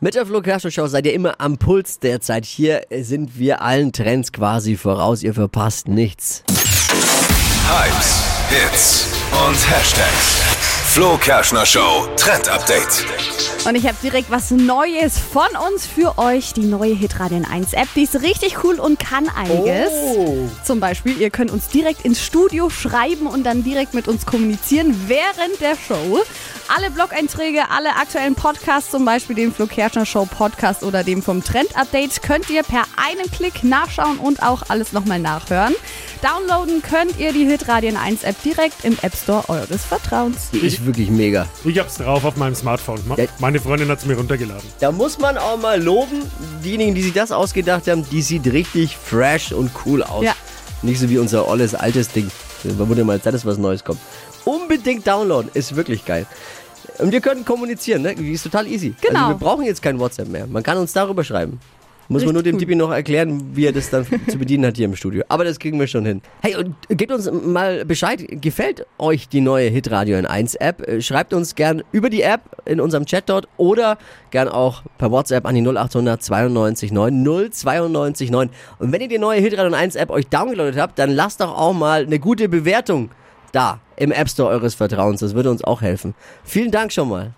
Mit der Flo Show seid ihr immer am Puls der Zeit. Hier sind wir allen Trends quasi voraus. Ihr verpasst nichts. Hypes, Hits und Hashtags. Flo Kerschner Show Trend Update. Und ich habe direkt was Neues von uns für euch. Die neue Hitradion 1 App. Die ist richtig cool und kann einiges. Zum Beispiel, ihr könnt uns direkt ins Studio schreiben und dann direkt mit uns kommunizieren während der Show. Alle Blog-Einträge, alle aktuellen Podcasts, zum Beispiel den Flo Kerschner Show Podcast oder dem vom Trend Update, könnt ihr per einem Klick nachschauen und auch alles nochmal nachhören. Downloaden könnt ihr die Hitradion 1 App direkt im App Store eures Vertrauens. Die ist wirklich mega. Ich hab's drauf auf meinem Smartphone. Meine Freundin hat's mir runtergeladen. Da muss man auch mal loben, diejenigen, die sich das ausgedacht haben, die sieht richtig fresh und cool aus. Ja. Nicht so wie unser olles altes Ding. Da wurde mal Zeit, dass was Neues kommt. Unbedingt downloaden, ist wirklich geil. Und wir können kommunizieren, ne? Die ist total easy. Genau. Also wir brauchen jetzt kein WhatsApp mehr. Man kann uns darüber schreiben. Muss man nur dem Tippi noch erklären, wie er das dann zu bedienen hat hier im Studio. Aber das kriegen wir schon hin. Hey, und gebt uns mal Bescheid. Gefällt euch die neue Hitradio in 1 App? Äh, Schreibt uns gern über die App in unserem Chat dort oder gern auch per WhatsApp an die 0800 92 9 092 9. Und wenn ihr die neue Hitradio in 1 App euch downgeloadet habt, dann lasst doch auch mal eine gute Bewertung da im App Store eures Vertrauens. Das würde uns auch helfen. Vielen Dank schon mal.